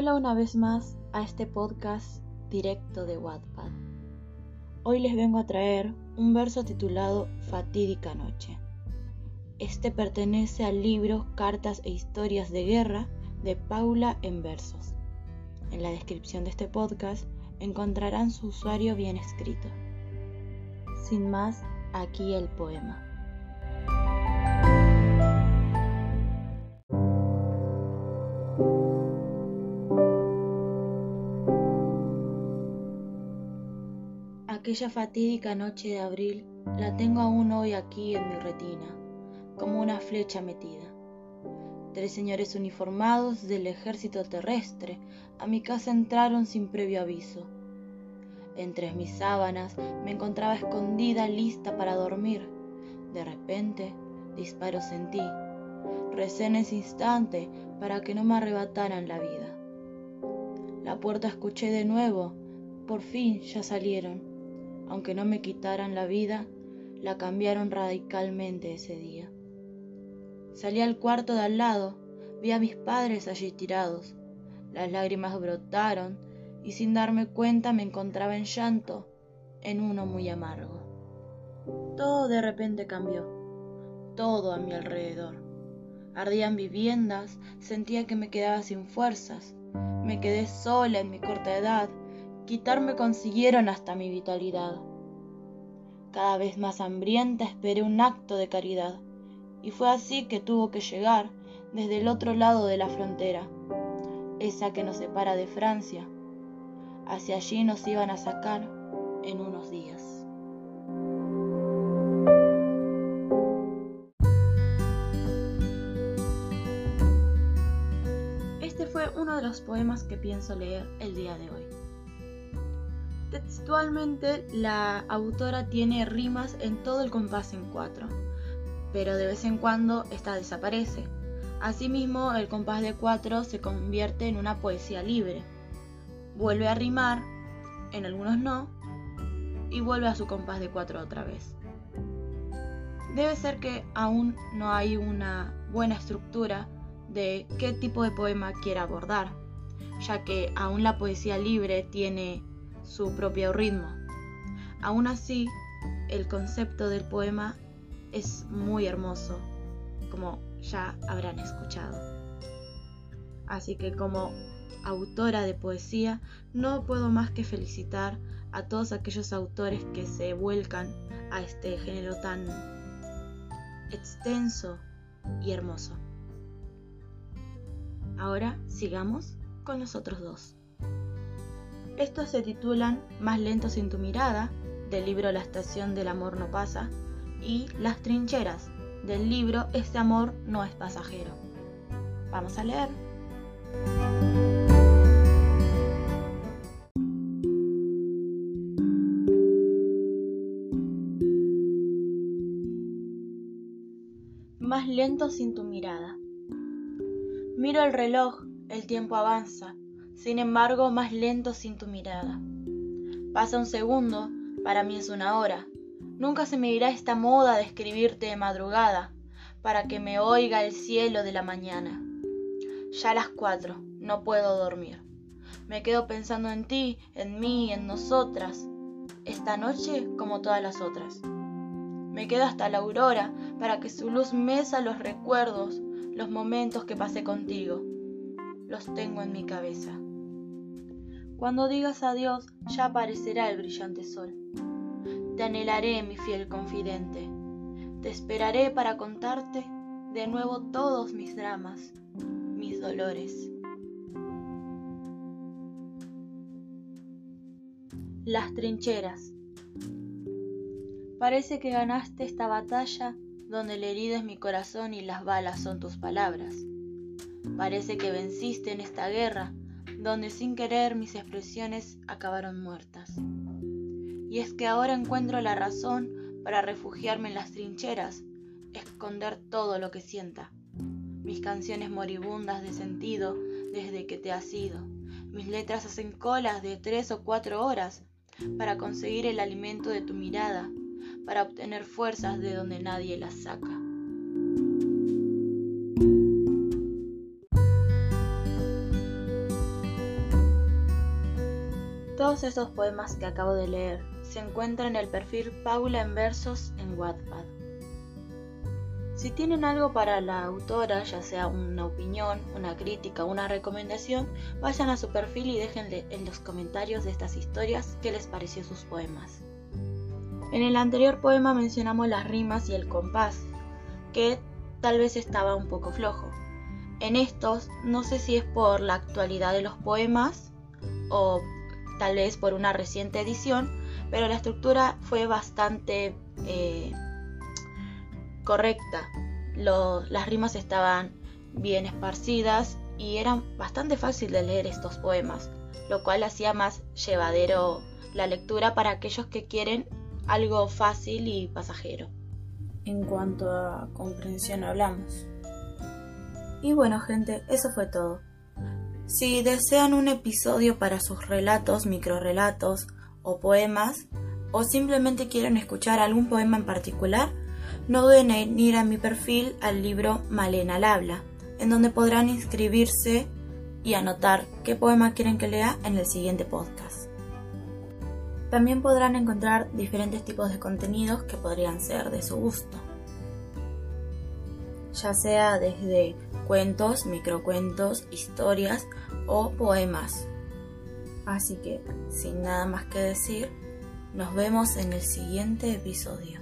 Hola una vez más a este podcast directo de Wattpad. Hoy les vengo a traer un verso titulado Fatídica Noche. Este pertenece al libro Cartas e Historias de Guerra de Paula en versos. En la descripción de este podcast encontrarán su usuario bien escrito. Sin más, aquí el poema. Aquella fatídica noche de abril la tengo aún hoy aquí en mi retina, como una flecha metida. Tres señores uniformados del ejército terrestre a mi casa entraron sin previo aviso. Entre mis sábanas me encontraba escondida lista para dormir. De repente, disparos sentí. Recé en ese instante para que no me arrebataran la vida. La puerta escuché de nuevo. Por fin ya salieron aunque no me quitaran la vida, la cambiaron radicalmente ese día. Salí al cuarto de al lado, vi a mis padres allí tirados. Las lágrimas brotaron y sin darme cuenta me encontraba en llanto, en uno muy amargo. Todo de repente cambió, todo a mi alrededor. Ardían viviendas, sentía que me quedaba sin fuerzas, me quedé sola en mi corta edad quitarme consiguieron hasta mi vitalidad. Cada vez más hambrienta esperé un acto de caridad, y fue así que tuvo que llegar desde el otro lado de la frontera, esa que nos separa de Francia. Hacia allí nos iban a sacar en unos días. Este fue uno de los poemas que pienso leer el día de hoy. Textualmente, la autora tiene rimas en todo el compás en cuatro, pero de vez en cuando esta desaparece. Asimismo, el compás de cuatro se convierte en una poesía libre. Vuelve a rimar, en algunos no, y vuelve a su compás de cuatro otra vez. Debe ser que aún no hay una buena estructura de qué tipo de poema quiere abordar, ya que aún la poesía libre tiene su propio ritmo. Aún así, el concepto del poema es muy hermoso, como ya habrán escuchado. Así que como autora de poesía, no puedo más que felicitar a todos aquellos autores que se vuelcan a este género tan extenso y hermoso. Ahora sigamos con los otros dos. Estos se titulan Más lento sin tu mirada, del libro La estación del amor no pasa, y Las trincheras, del libro Este amor no es pasajero. Vamos a leer. Más lento sin tu mirada. Miro el reloj, el tiempo avanza sin embargo más lento sin tu mirada. Pasa un segundo, para mí es una hora. Nunca se me irá esta moda de escribirte de madrugada, para que me oiga el cielo de la mañana. Ya a las cuatro, no puedo dormir. Me quedo pensando en ti, en mí, en nosotras, esta noche como todas las otras. Me quedo hasta la aurora para que su luz mesa los recuerdos, los momentos que pasé contigo. Los tengo en mi cabeza. Cuando digas adiós, ya aparecerá el brillante sol. Te anhelaré, mi fiel confidente. Te esperaré para contarte de nuevo todos mis dramas, mis dolores. Las trincheras. Parece que ganaste esta batalla donde el herido es mi corazón y las balas son tus palabras. Parece que venciste en esta guerra donde sin querer mis expresiones acabaron muertas. Y es que ahora encuentro la razón para refugiarme en las trincheras, esconder todo lo que sienta. Mis canciones moribundas de sentido desde que te has ido. Mis letras hacen colas de tres o cuatro horas para conseguir el alimento de tu mirada, para obtener fuerzas de donde nadie las saca. Todos esos poemas que acabo de leer se encuentran en el perfil Paula en Versos en Wattpad. Si tienen algo para la autora, ya sea una opinión, una crítica una recomendación, vayan a su perfil y déjenle en los comentarios de estas historias qué les pareció sus poemas. En el anterior poema mencionamos las rimas y el compás, que tal vez estaba un poco flojo. En estos, no sé si es por la actualidad de los poemas o tal vez por una reciente edición, pero la estructura fue bastante eh, correcta. las rimas estaban bien esparcidas y eran bastante fácil de leer estos poemas, lo cual hacía más llevadero la lectura para aquellos que quieren algo fácil y pasajero. En cuanto a comprensión hablamos. Y bueno gente, eso fue todo. Si desean un episodio para sus relatos, microrelatos o poemas, o simplemente quieren escuchar algún poema en particular, no duden en ir a mi perfil al libro Malena al habla, en donde podrán inscribirse y anotar qué poema quieren que lea en el siguiente podcast. También podrán encontrar diferentes tipos de contenidos que podrían ser de su gusto, ya sea desde cuentos, microcuentos, historias o poemas. Así que, sin nada más que decir, nos vemos en el siguiente episodio.